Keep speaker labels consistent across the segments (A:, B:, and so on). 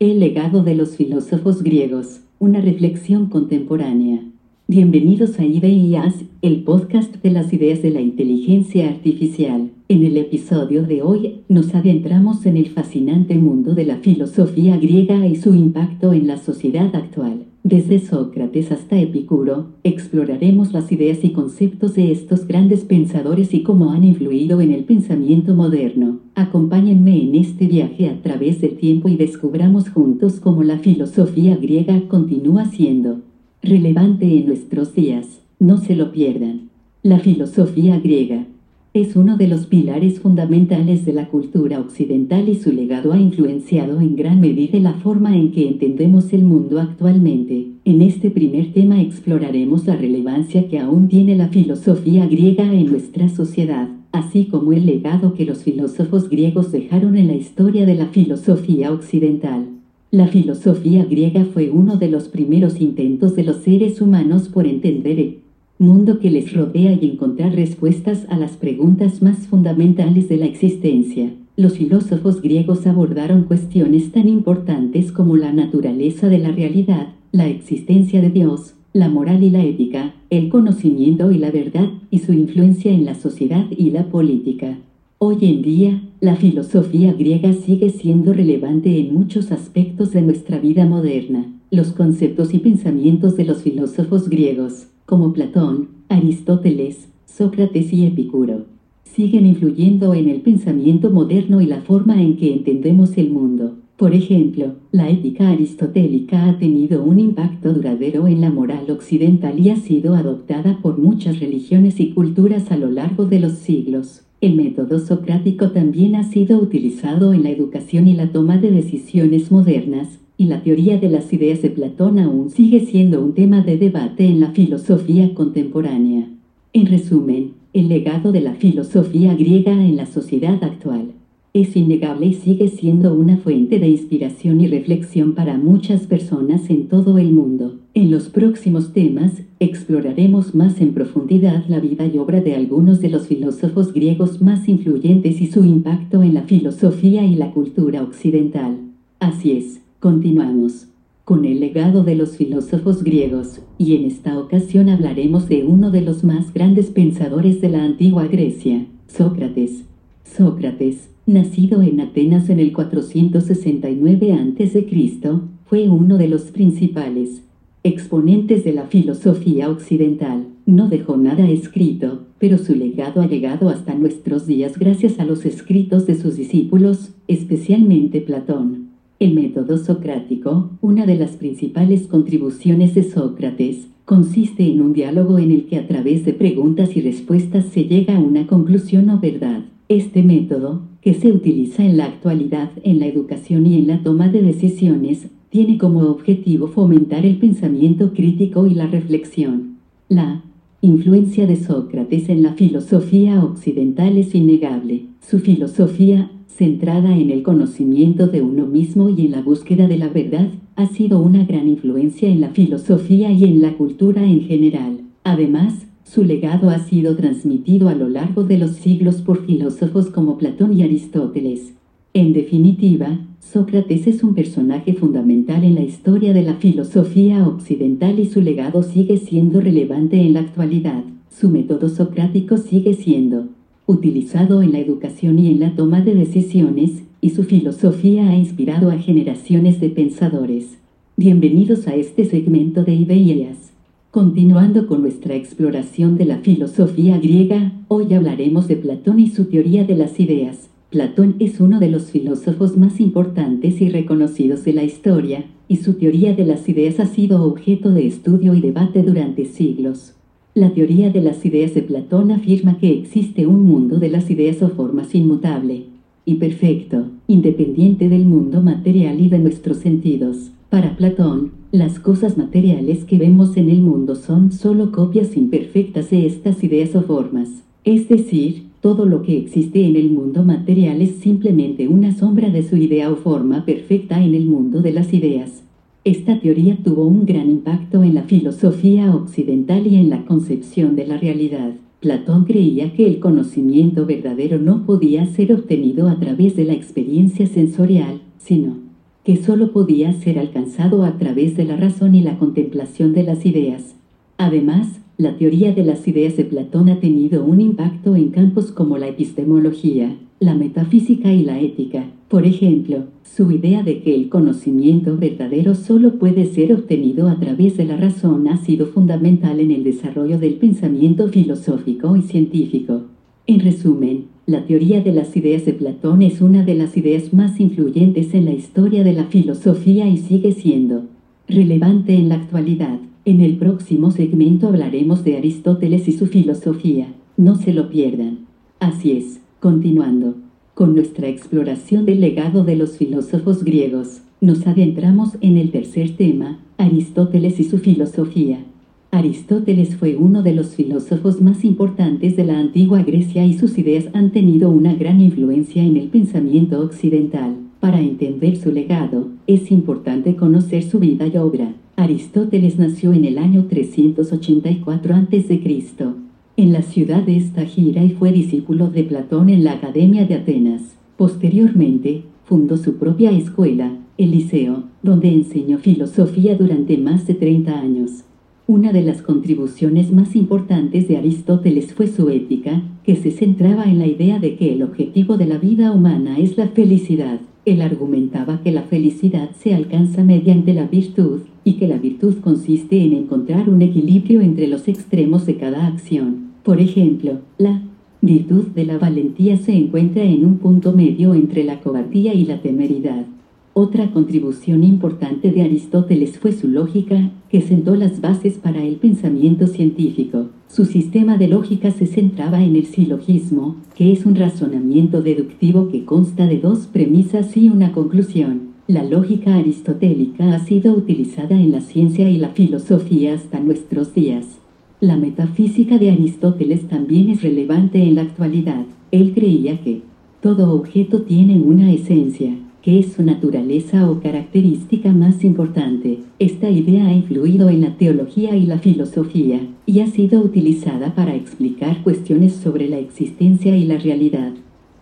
A: El legado de los filósofos griegos, una reflexión contemporánea. Bienvenidos a Ideas, el podcast de las ideas de la inteligencia artificial. En el episodio de hoy nos adentramos en el fascinante mundo de la filosofía griega y su impacto en la sociedad actual. Desde Sócrates hasta Epicuro, exploraremos las ideas y conceptos de estos grandes pensadores y cómo han influido en el pensamiento moderno. Acompáñenme en este viaje a través del tiempo y descubramos juntos cómo la filosofía griega continúa siendo relevante en nuestros días. No se lo pierdan. La filosofía griega es uno de los pilares fundamentales de la cultura occidental y su legado ha influenciado en gran medida la forma en que entendemos el mundo actualmente. En este primer tema exploraremos la relevancia que aún tiene la filosofía griega en nuestra sociedad, así como el legado que los filósofos griegos dejaron en la historia de la filosofía occidental. La filosofía griega fue uno de los primeros intentos de los seres humanos por entender el mundo que les rodea y encontrar respuestas a las preguntas más fundamentales de la existencia. Los filósofos griegos abordaron cuestiones tan importantes como la naturaleza de la realidad, la existencia de Dios, la moral y la ética, el conocimiento y la verdad, y su influencia en la sociedad y la política. Hoy en día, la filosofía griega sigue siendo relevante en muchos aspectos de nuestra vida moderna. Los conceptos y pensamientos de los filósofos griegos, como Platón, Aristóteles, Sócrates y Epicuro, siguen influyendo en el pensamiento moderno y la forma en que entendemos el mundo. Por ejemplo, la ética aristotélica ha tenido un impacto duradero en la moral occidental y ha sido adoptada por muchas religiones y culturas a lo largo de los siglos. El método socrático también ha sido utilizado en la educación y la toma de decisiones modernas, y la teoría de las ideas de Platón aún sigue siendo un tema de debate en la filosofía contemporánea. En resumen, el legado de la filosofía griega en la sociedad actual es innegable y sigue siendo una fuente de inspiración y reflexión para muchas personas en todo el mundo. En los próximos temas, exploraremos más en profundidad la vida y obra de algunos de los filósofos griegos más influyentes y su impacto en la filosofía y la cultura occidental. Así es, continuamos con el legado de los filósofos griegos, y en esta ocasión hablaremos de uno de los más grandes pensadores de la antigua Grecia, Sócrates. Sócrates, nacido en Atenas en el 469 a.C., fue uno de los principales exponentes de la filosofía occidental. No dejó nada escrito, pero su legado ha llegado hasta nuestros días gracias a los escritos de sus discípulos, especialmente Platón. El método socrático, una de las principales contribuciones de Sócrates, consiste en un diálogo en el que a través de preguntas y respuestas se llega a una conclusión o verdad. Este método, que se utiliza en la actualidad en la educación y en la toma de decisiones, tiene como objetivo fomentar el pensamiento crítico y la reflexión. La influencia de Sócrates en la filosofía occidental es innegable. Su filosofía, centrada en el conocimiento de uno mismo y en la búsqueda de la verdad, ha sido una gran influencia en la filosofía y en la cultura en general. Además, su legado ha sido transmitido a lo largo de los siglos por filósofos como Platón y Aristóteles. En definitiva, Sócrates es un personaje fundamental en la historia de la filosofía occidental y su legado sigue siendo relevante en la actualidad. Su método socrático sigue siendo utilizado en la educación y en la toma de decisiones, y su filosofía ha inspirado a generaciones de pensadores. Bienvenidos a este segmento de Ideas. Continuando con nuestra exploración de la filosofía griega, hoy hablaremos de Platón y su teoría de las ideas. Platón es uno de los filósofos más importantes y reconocidos de la historia, y su teoría de las ideas ha sido objeto de estudio y debate durante siglos. La teoría de las ideas de Platón afirma que existe un mundo de las ideas o formas inmutable y perfecto, independiente del mundo material y de nuestros sentidos. Para Platón, las cosas materiales que vemos en el mundo son solo copias imperfectas de estas ideas o formas. Es decir, todo lo que existe en el mundo material es simplemente una sombra de su idea o forma perfecta en el mundo de las ideas. Esta teoría tuvo un gran impacto en la filosofía occidental y en la concepción de la realidad. Platón creía que el conocimiento verdadero no podía ser obtenido a través de la experiencia sensorial, sino que sólo podía ser alcanzado a través de la razón y la contemplación de las ideas. Además, la teoría de las ideas de Platón ha tenido un impacto en campos como la epistemología, la metafísica y la ética. Por ejemplo, su idea de que el conocimiento verdadero solo puede ser obtenido a través de la razón ha sido fundamental en el desarrollo del pensamiento filosófico y científico. En resumen, la teoría de las ideas de Platón es una de las ideas más influyentes en la historia de la filosofía y sigue siendo relevante en la actualidad. En el próximo segmento hablaremos de Aristóteles y su filosofía. No se lo pierdan. Así es, continuando con nuestra exploración del legado de los filósofos griegos, nos adentramos en el tercer tema, Aristóteles y su filosofía. Aristóteles fue uno de los filósofos más importantes de la antigua Grecia y sus ideas han tenido una gran influencia en el pensamiento occidental. Para entender su legado, es importante conocer su vida y obra. Aristóteles nació en el año 384 a.C. en la ciudad de Estagira y fue discípulo de Platón en la Academia de Atenas. Posteriormente, fundó su propia escuela, el Liceo, donde enseñó filosofía durante más de 30 años. Una de las contribuciones más importantes de Aristóteles fue su ética, que se centraba en la idea de que el objetivo de la vida humana es la felicidad. Él argumentaba que la felicidad se alcanza mediante la virtud, y que la virtud consiste en encontrar un equilibrio entre los extremos de cada acción. Por ejemplo, la virtud de la valentía se encuentra en un punto medio entre la cobardía y la temeridad. Otra contribución importante de Aristóteles fue su lógica, que sentó las bases para el pensamiento científico. Su sistema de lógica se centraba en el silogismo, que es un razonamiento deductivo que consta de dos premisas y una conclusión. La lógica aristotélica ha sido utilizada en la ciencia y la filosofía hasta nuestros días. La metafísica de Aristóteles también es relevante en la actualidad. Él creía que todo objeto tiene una esencia, que es su naturaleza o característica más importante. Esta idea ha influido en la teología y la filosofía, y ha sido utilizada para explicar cuestiones sobre la existencia y la realidad.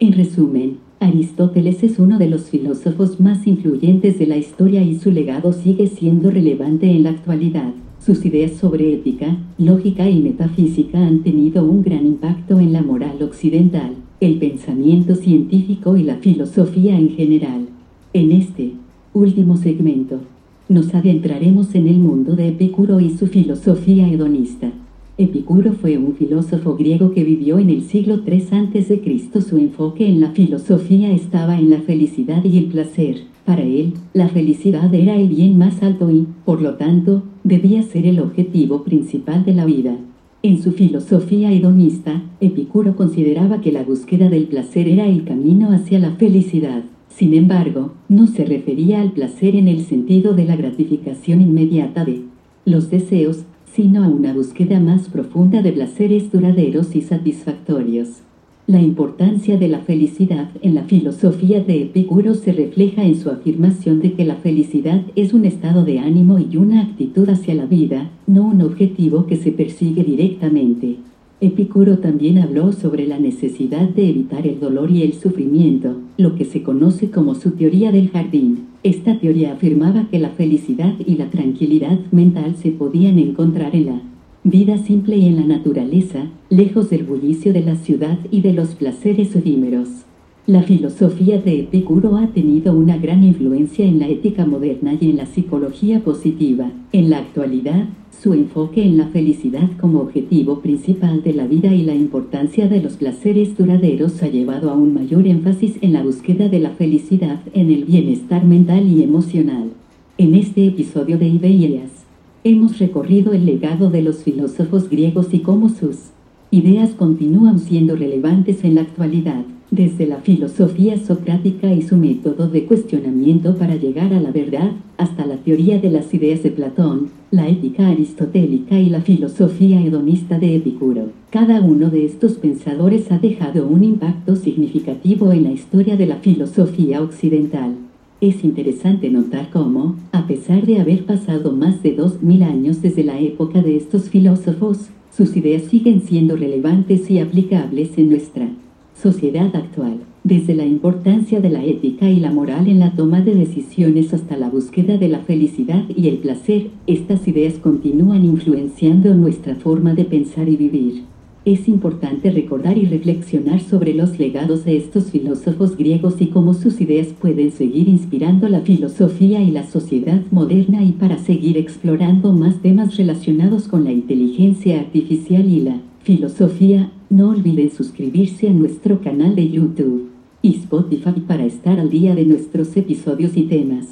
A: En resumen, Aristóteles es uno de los filósofos más influyentes de la historia y su legado sigue siendo relevante en la actualidad. Sus ideas sobre ética, lógica y metafísica han tenido un gran impacto en la moral occidental el pensamiento científico y la filosofía en general. En este último segmento, nos adentraremos en el mundo de Epicuro y su filosofía hedonista. Epicuro fue un filósofo griego que vivió en el siglo III a.C. Su enfoque en la filosofía estaba en la felicidad y el placer. Para él, la felicidad era el bien más alto y, por lo tanto, debía ser el objetivo principal de la vida. En su filosofía hedonista, Epicuro consideraba que la búsqueda del placer era el camino hacia la felicidad. Sin embargo, no se refería al placer en el sentido de la gratificación inmediata de los deseos, sino a una búsqueda más profunda de placeres duraderos y satisfactorios. La importancia de la felicidad en la filosofía de Epicuro se refleja en su afirmación de que la felicidad es un estado de ánimo y una actitud hacia la vida, no un objetivo que se persigue directamente. Epicuro también habló sobre la necesidad de evitar el dolor y el sufrimiento, lo que se conoce como su teoría del jardín. Esta teoría afirmaba que la felicidad y la tranquilidad mental se podían encontrar en la Vida simple y en la naturaleza, lejos del bullicio de la ciudad y de los placeres efímeros. La filosofía de Epicuro ha tenido una gran influencia en la ética moderna y en la psicología positiva. En la actualidad, su enfoque en la felicidad como objetivo principal de la vida y la importancia de los placeres duraderos ha llevado a un mayor énfasis en la búsqueda de la felicidad en el bienestar mental y emocional. En este episodio de Ideas, Hemos recorrido el legado de los filósofos griegos y cómo sus ideas continúan siendo relevantes en la actualidad, desde la filosofía socrática y su método de cuestionamiento para llegar a la verdad, hasta la teoría de las ideas de Platón, la ética aristotélica y la filosofía hedonista de Epicuro. Cada uno de estos pensadores ha dejado un impacto significativo en la historia de la filosofía occidental. Es interesante notar cómo, a pesar de haber pasado más de dos mil años desde la época de estos filósofos, sus ideas siguen siendo relevantes y aplicables en nuestra sociedad actual. Desde la importancia de la ética y la moral en la toma de decisiones hasta la búsqueda de la felicidad y el placer, estas ideas continúan influenciando nuestra forma de pensar y vivir. Es importante recordar y reflexionar sobre los legados de estos filósofos griegos y cómo sus ideas pueden seguir inspirando la filosofía y la sociedad moderna y para seguir explorando más temas relacionados con la inteligencia artificial y la filosofía, no olviden suscribirse a nuestro canal de YouTube y Spotify para estar al día de nuestros episodios y temas.